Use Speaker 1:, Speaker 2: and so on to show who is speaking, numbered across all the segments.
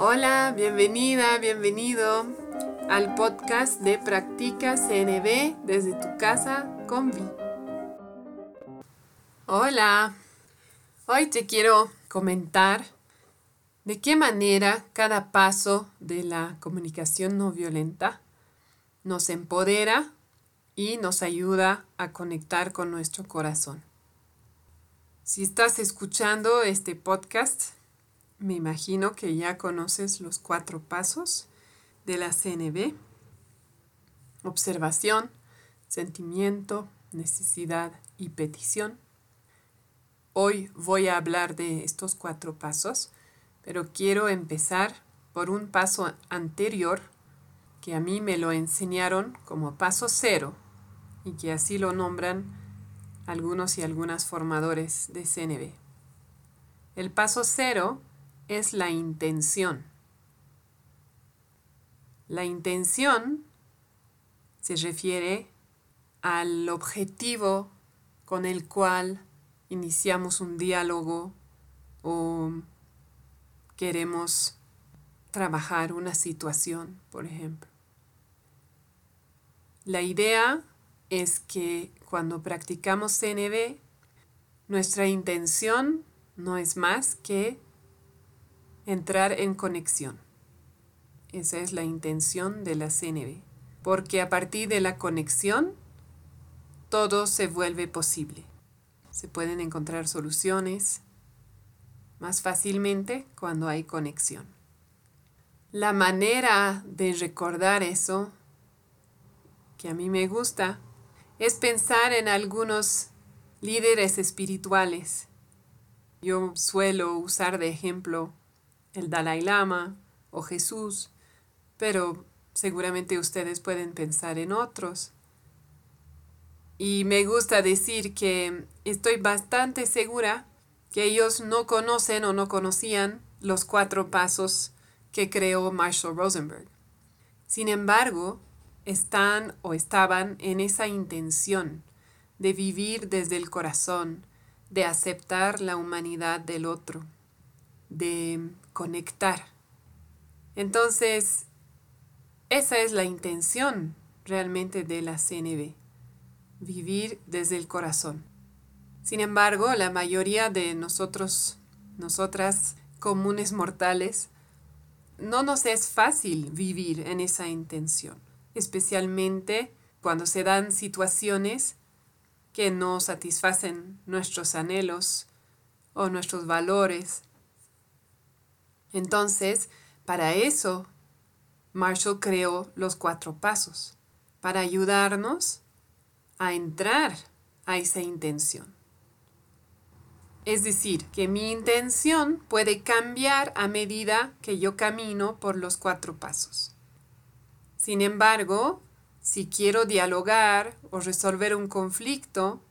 Speaker 1: Hola, bienvenida, bienvenido al podcast de Practica CNB desde tu casa con Vi. Hola, hoy te quiero comentar de qué manera cada paso de la comunicación no violenta nos empodera y nos ayuda a conectar con nuestro corazón. Si estás escuchando este podcast, me imagino que ya conoces los cuatro pasos de la CNB. Observación, sentimiento, necesidad y petición. Hoy voy a hablar de estos cuatro pasos, pero quiero empezar por un paso anterior que a mí me lo enseñaron como paso cero y que así lo nombran algunos y algunas formadores de CNB. El paso cero es la intención. La intención se refiere al objetivo con el cual iniciamos un diálogo o queremos trabajar una situación, por ejemplo. La idea es que cuando practicamos CNB, nuestra intención no es más que entrar en conexión. Esa es la intención de la CNB, porque a partir de la conexión todo se vuelve posible. Se pueden encontrar soluciones más fácilmente cuando hay conexión. La manera de recordar eso, que a mí me gusta, es pensar en algunos líderes espirituales. Yo suelo usar de ejemplo el Dalai Lama o Jesús, pero seguramente ustedes pueden pensar en otros. Y me gusta decir que estoy bastante segura que ellos no conocen o no conocían los cuatro pasos que creó Marshall Rosenberg. Sin embargo, están o estaban en esa intención de vivir desde el corazón, de aceptar la humanidad del otro, de conectar. Entonces, esa es la intención realmente de la CNB, vivir desde el corazón. Sin embargo, la mayoría de nosotros, nosotras comunes mortales, no nos es fácil vivir en esa intención, especialmente cuando se dan situaciones que no satisfacen nuestros anhelos o nuestros valores entonces, para eso, Marshall creó los cuatro pasos, para ayudarnos a entrar a esa intención. Es decir, que mi intención puede cambiar a medida que yo camino por los cuatro pasos. Sin embargo, si quiero dialogar o resolver un conflicto,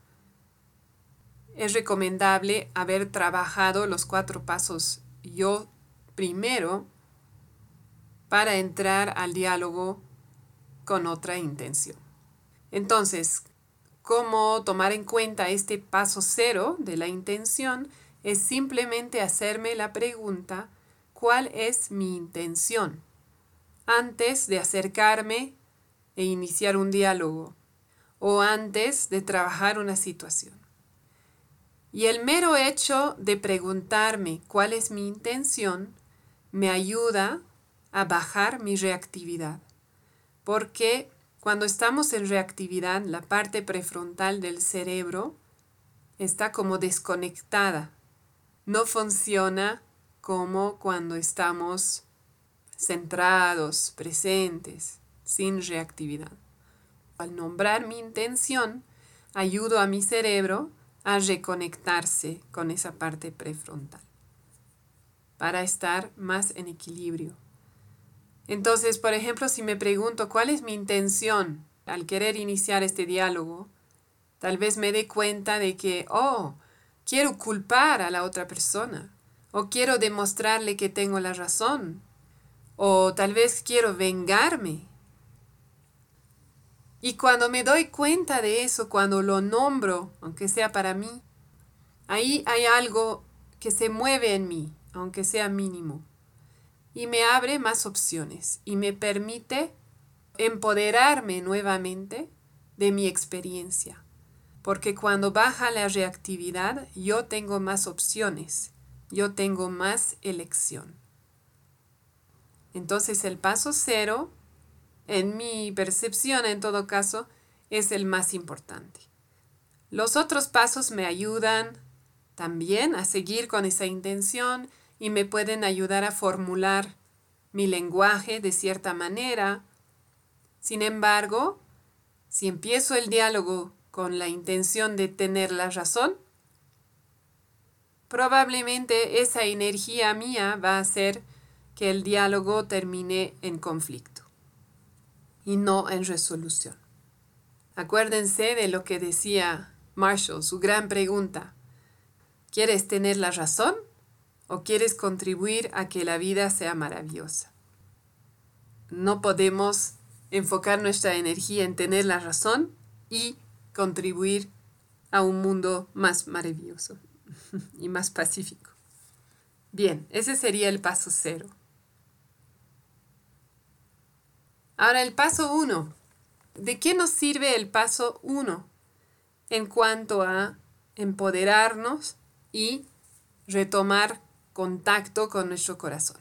Speaker 1: es recomendable haber trabajado los cuatro pasos yo primero para entrar al diálogo con otra intención. Entonces, ¿cómo tomar en cuenta este paso cero de la intención? Es simplemente hacerme la pregunta, ¿cuál es mi intención? Antes de acercarme e iniciar un diálogo o antes de trabajar una situación. Y el mero hecho de preguntarme cuál es mi intención me ayuda a bajar mi reactividad. Porque cuando estamos en reactividad, la parte prefrontal del cerebro está como desconectada. No funciona como cuando estamos centrados, presentes, sin reactividad. Al nombrar mi intención, ayudo a mi cerebro a reconectarse con esa parte prefrontal para estar más en equilibrio. Entonces, por ejemplo, si me pregunto cuál es mi intención al querer iniciar este diálogo, tal vez me dé cuenta de que, oh, quiero culpar a la otra persona, o quiero demostrarle que tengo la razón, o tal vez quiero vengarme. Y cuando me doy cuenta de eso, cuando lo nombro, aunque sea para mí, ahí hay algo que se mueve en mí, aunque sea mínimo. y me abre más opciones y me permite empoderarme nuevamente de mi experiencia. Porque cuando baja la reactividad, yo tengo más opciones, yo tengo más elección. Entonces el paso cero, en mi percepción en todo caso, es el más importante. Los otros pasos me ayudan también a seguir con esa intención y me pueden ayudar a formular mi lenguaje de cierta manera. Sin embargo, si empiezo el diálogo con la intención de tener la razón, probablemente esa energía mía va a hacer que el diálogo termine en conflicto y no en resolución. Acuérdense de lo que decía Marshall, su gran pregunta. ¿Quieres tener la razón o quieres contribuir a que la vida sea maravillosa? No podemos enfocar nuestra energía en tener la razón y contribuir a un mundo más maravilloso y más pacífico. Bien, ese sería el paso cero. Ahora el paso uno. ¿De qué nos sirve el paso uno en cuanto a empoderarnos y retomar contacto con nuestro corazón?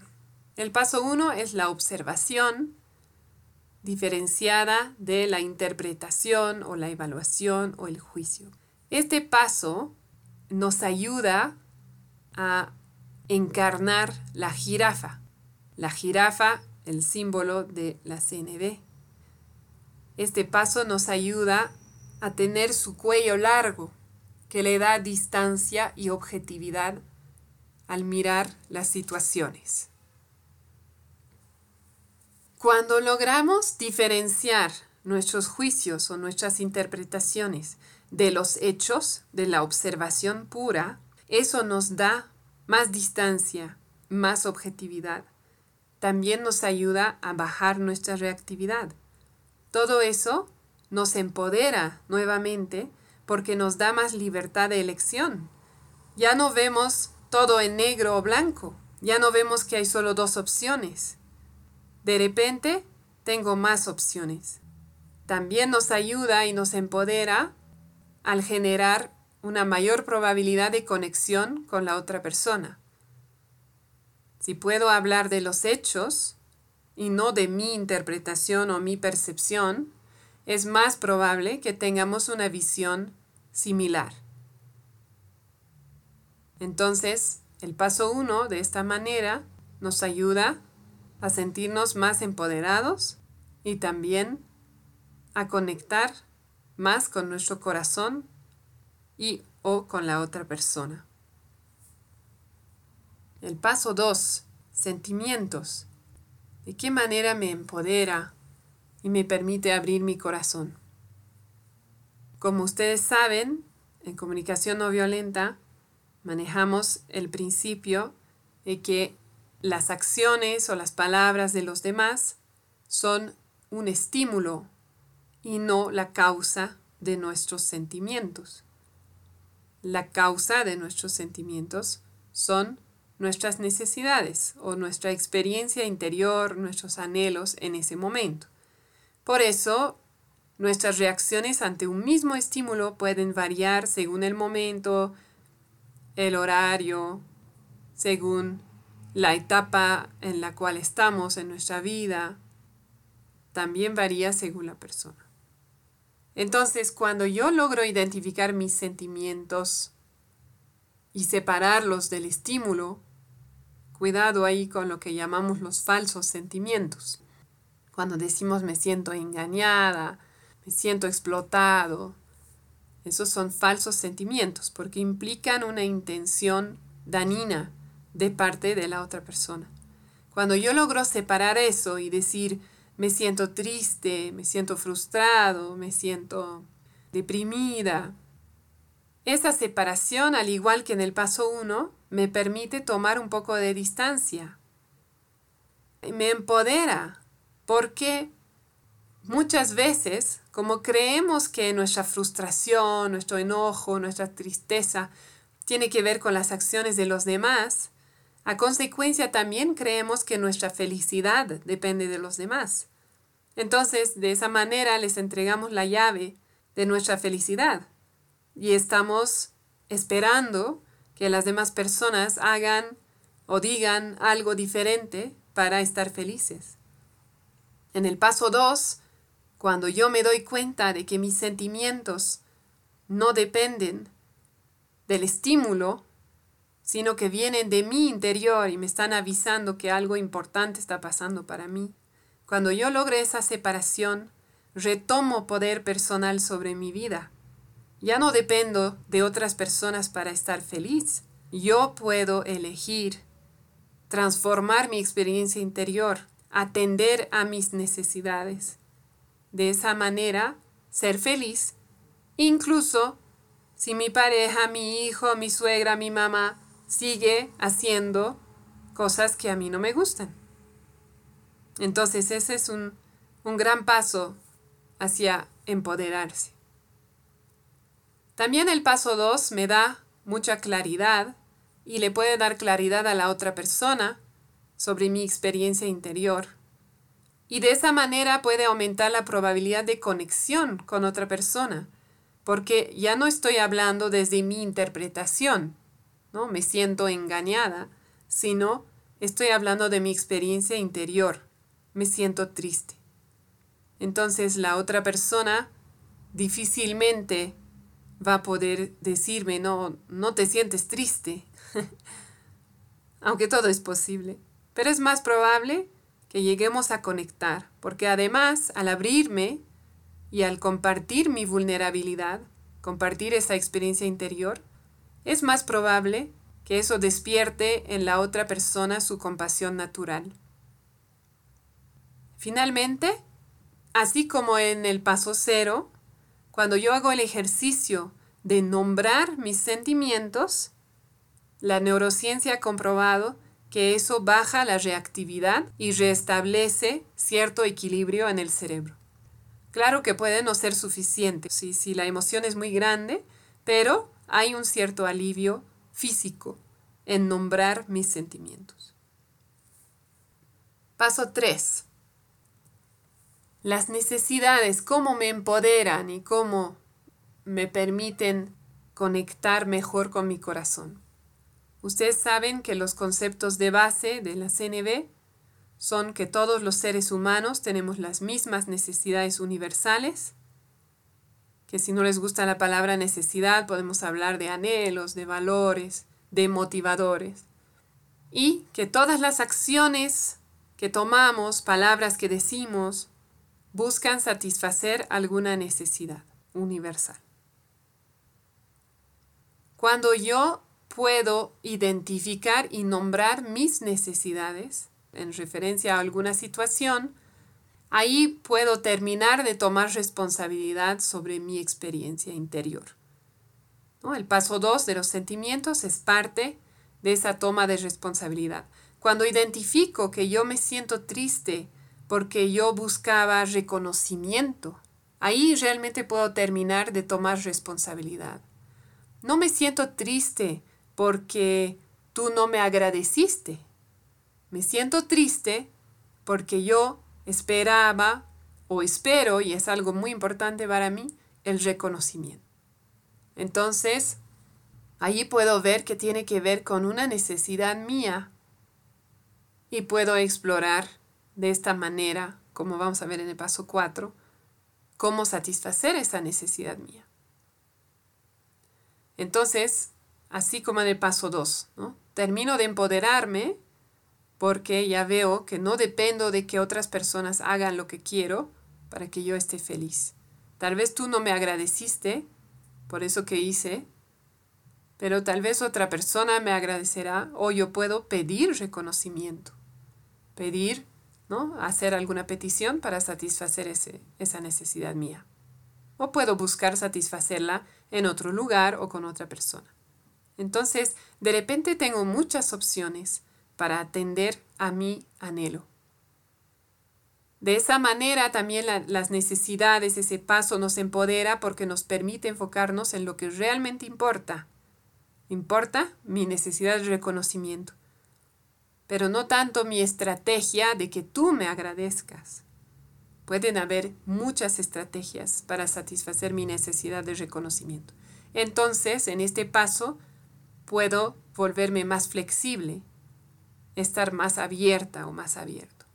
Speaker 1: El paso uno es la observación diferenciada de la interpretación o la evaluación o el juicio. Este paso nos ayuda a encarnar la jirafa. La jirafa, el símbolo de la CNB. Este paso nos ayuda a tener su cuello largo, que le da distancia y objetividad al mirar las situaciones. Cuando logramos diferenciar nuestros juicios o nuestras interpretaciones de los hechos, de la observación pura, eso nos da más distancia, más objetividad. También nos ayuda a bajar nuestra reactividad. Todo eso nos empodera nuevamente porque nos da más libertad de elección. Ya no vemos todo en negro o blanco, ya no vemos que hay solo dos opciones. De repente, tengo más opciones. También nos ayuda y nos empodera al generar una mayor probabilidad de conexión con la otra persona. Si puedo hablar de los hechos y no de mi interpretación o mi percepción, es más probable que tengamos una visión similar. Entonces, el paso uno de esta manera nos ayuda a sentirnos más empoderados y también a conectar más con nuestro corazón y o con la otra persona. El paso 2. Sentimientos. ¿De qué manera me empodera y me permite abrir mi corazón? Como ustedes saben, en comunicación no violenta manejamos el principio de que las acciones o las palabras de los demás son un estímulo y no la causa de nuestros sentimientos. La causa de nuestros sentimientos son nuestras necesidades o nuestra experiencia interior, nuestros anhelos en ese momento. Por eso, nuestras reacciones ante un mismo estímulo pueden variar según el momento, el horario, según la etapa en la cual estamos en nuestra vida también varía según la persona. Entonces, cuando yo logro identificar mis sentimientos y separarlos del estímulo, cuidado ahí con lo que llamamos los falsos sentimientos. Cuando decimos me siento engañada, me siento explotado, esos son falsos sentimientos porque implican una intención danina de parte de la otra persona. Cuando yo logro separar eso y decir, me siento triste, me siento frustrado, me siento deprimida, esa separación, al igual que en el paso 1, me permite tomar un poco de distancia. Me empodera, porque muchas veces, como creemos que nuestra frustración, nuestro enojo, nuestra tristeza tiene que ver con las acciones de los demás, A consecuencia también creemos que nuestra felicidad depende de los demás. Entonces, de esa manera les entregamos la llave de nuestra felicidad y estamos esperando que las demás personas hagan o digan algo diferente para estar felices. En el paso 2, cuando yo me doy cuenta de que mis sentimientos no dependen del estímulo, sino que vienen de mi interior y me están avisando que algo importante está pasando para mí. Cuando yo logre esa separación, retomo poder personal sobre mi vida. Ya no dependo de otras personas para estar feliz. Yo puedo elegir transformar mi experiencia interior, atender a mis necesidades. De esa manera, ser feliz, incluso si mi pareja, mi hijo, mi suegra, mi mamá sigue haciendo cosas que a mí no me gustan. Entonces ese es un, un gran paso hacia empoderarse. También el paso 2 me da mucha claridad y le puede dar claridad a la otra persona sobre mi experiencia interior. Y de esa manera puede aumentar la probabilidad de conexión con otra persona, porque ya no estoy hablando desde mi interpretación, ¿no? Me siento engañada, sino estoy hablando de mi experiencia interior. Me siento triste. Entonces la otra persona difícilmente va a poder decirme, no, no te sientes triste, aunque todo es posible. Pero es más probable que lleguemos a conectar, porque además al abrirme y al compartir mi vulnerabilidad, compartir esa experiencia interior, es más probable que eso despierte en la otra persona su compasión natural. Finalmente, así como en el paso cero, cuando yo hago el ejercicio de nombrar mis sentimientos, la neurociencia ha comprobado que eso baja la reactividad y restablece cierto equilibrio en el cerebro. Claro que puede no ser suficiente si, si la emoción es muy grande, pero hay un cierto alivio físico en nombrar mis sentimientos. Paso 3 las necesidades, cómo me empoderan y cómo me permiten conectar mejor con mi corazón. Ustedes saben que los conceptos de base de la CNB son que todos los seres humanos tenemos las mismas necesidades universales, que si no les gusta la palabra necesidad podemos hablar de anhelos, de valores, de motivadores, y que todas las acciones que tomamos, palabras que decimos, buscan satisfacer alguna necesidad universal. Cuando yo puedo identificar y nombrar mis necesidades en referencia a alguna situación, ahí puedo terminar de tomar responsabilidad sobre mi experiencia interior. El paso 2 de los sentimientos es parte de esa toma de responsabilidad. Cuando identifico que yo me siento triste porque yo buscaba reconocimiento. Ahí realmente puedo terminar de tomar responsabilidad. No me siento triste porque tú no me agradeciste. Me siento triste porque yo esperaba o espero, y es algo muy importante para mí, el reconocimiento. Entonces, allí puedo ver que tiene que ver con una necesidad mía y puedo explorar de esta manera, como vamos a ver en el paso 4, cómo satisfacer esa necesidad mía. Entonces, así como en el paso 2, termino de empoderarme porque ya veo que no dependo de que otras personas hagan lo que quiero para que yo esté feliz. Tal vez tú no me agradeciste por eso que hice, pero tal vez otra persona me agradecerá o yo puedo pedir reconocimiento, pedir ¿no? Hacer alguna petición para satisfacer esa necesidad mía. O puedo buscar satisfacerla en otro lugar o con otra persona. Entonces, de repente tengo muchas opciones para atender a mi anhelo. De esa manera también las necesidades, ese paso nos empodera porque nos permite enfocarnos en lo que realmente importa. Importa mi necesidad de reconocimiento. pero no tanto mi estrategia de que tú me agradezcas. Pueden haber muchas estrategias para satisfacer mi necesidad de reconocimiento. Entonces, en este paso, puedo volverme más flexible, estar más abierta o más abierto.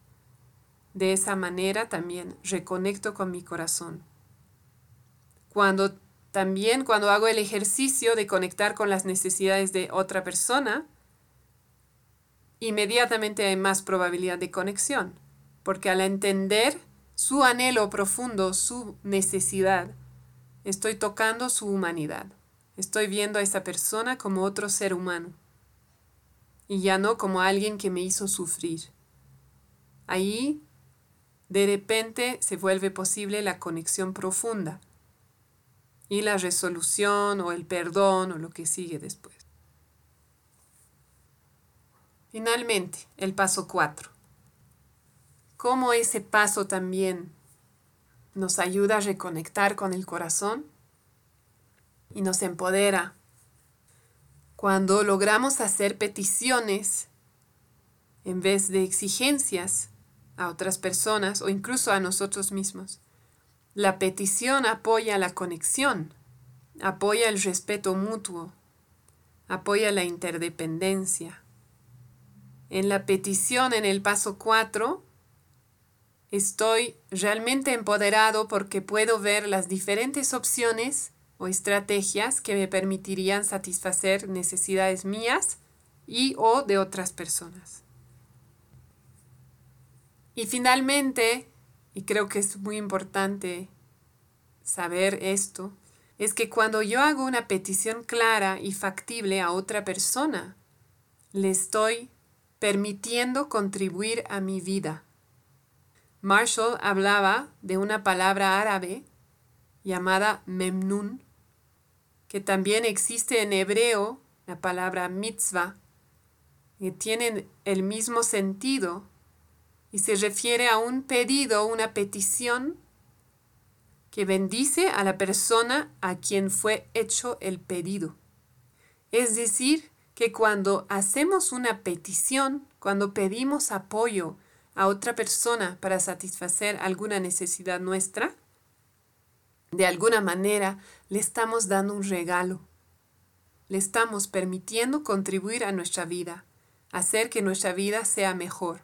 Speaker 1: De esa manera también reconecto con mi corazón. Cuando también cuando hago el ejercicio de conectar con las necesidades de otra persona, inmediatamente hay más probabilidad de conexión, porque al entender su anhelo profundo, su necesidad, estoy tocando su humanidad. Estoy viendo a esa persona como otro ser humano y ya no como alguien que me hizo sufrir. Ahí, de repente, se vuelve posible la conexión profunda y la resolución o el perdón o lo que sigue después. Finalmente, el paso 4. ¿Cómo ese paso también nos ayuda a reconectar con el corazón y nos empodera cuando logramos hacer peticiones en vez de exigencias a otras personas o incluso a nosotros mismos. La petición apoya la conexión, apoya el respeto mutuo, apoya la interdependencia, en la petición en el paso 4, estoy realmente empoderado porque puedo ver las diferentes opciones o estrategias que me permitirían satisfacer necesidades mías y o de otras personas. Y finalmente, y creo que es muy importante saber esto, es que cuando yo hago una petición clara y factible a otra persona, le estoy permitiendo contribuir a mi vida. Marshall hablaba de una palabra árabe llamada memnun, que también existe en hebreo, la palabra mitzvah, que tienen el mismo sentido y se refiere a un pedido, una petición que bendice a la persona a quien fue hecho el pedido. Es decir, que cuando hacemos una petición, cuando pedimos apoyo a otra persona para satisfacer alguna necesidad nuestra, de alguna manera le estamos dando un regalo. Le estamos permitiendo contribuir a nuestra vida, hacer que nuestra vida sea mejor.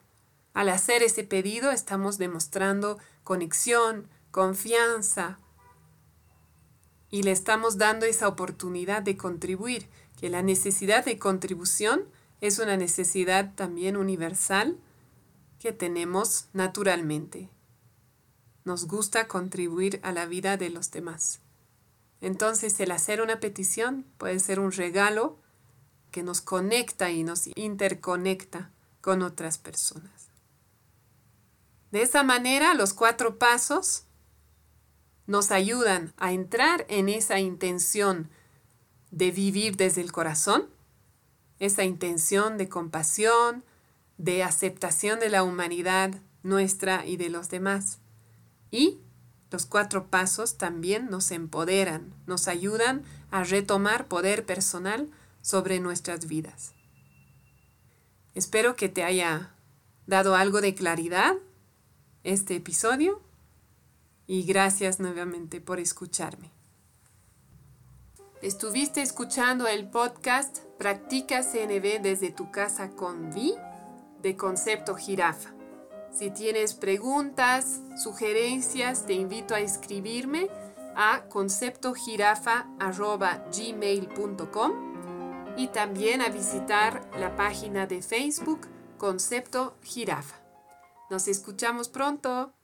Speaker 1: Al hacer ese pedido estamos demostrando conexión, confianza y le estamos dando esa oportunidad de contribuir que la necesidad de contribución es una necesidad también universal que tenemos naturalmente. Nos gusta contribuir a la vida de los demás. Entonces el hacer una petición puede ser un regalo que nos conecta y nos interconecta con otras personas. De esa manera los cuatro pasos nos ayudan a entrar en esa intención de vivir desde el corazón, esa intención de compasión, de aceptación de la humanidad nuestra y de los demás. Y los cuatro pasos también nos empoderan, nos ayudan a retomar poder personal sobre nuestras vidas. Espero que te haya dado algo de claridad este episodio y gracias nuevamente por escucharme. Estuviste escuchando el podcast Practica CNB desde tu casa con Vi de Concepto Jirafa. Si tienes preguntas, sugerencias, te invito a escribirme a conceptojirafa.gmail.com y también a visitar la página de Facebook Concepto Jirafa. Nos escuchamos pronto.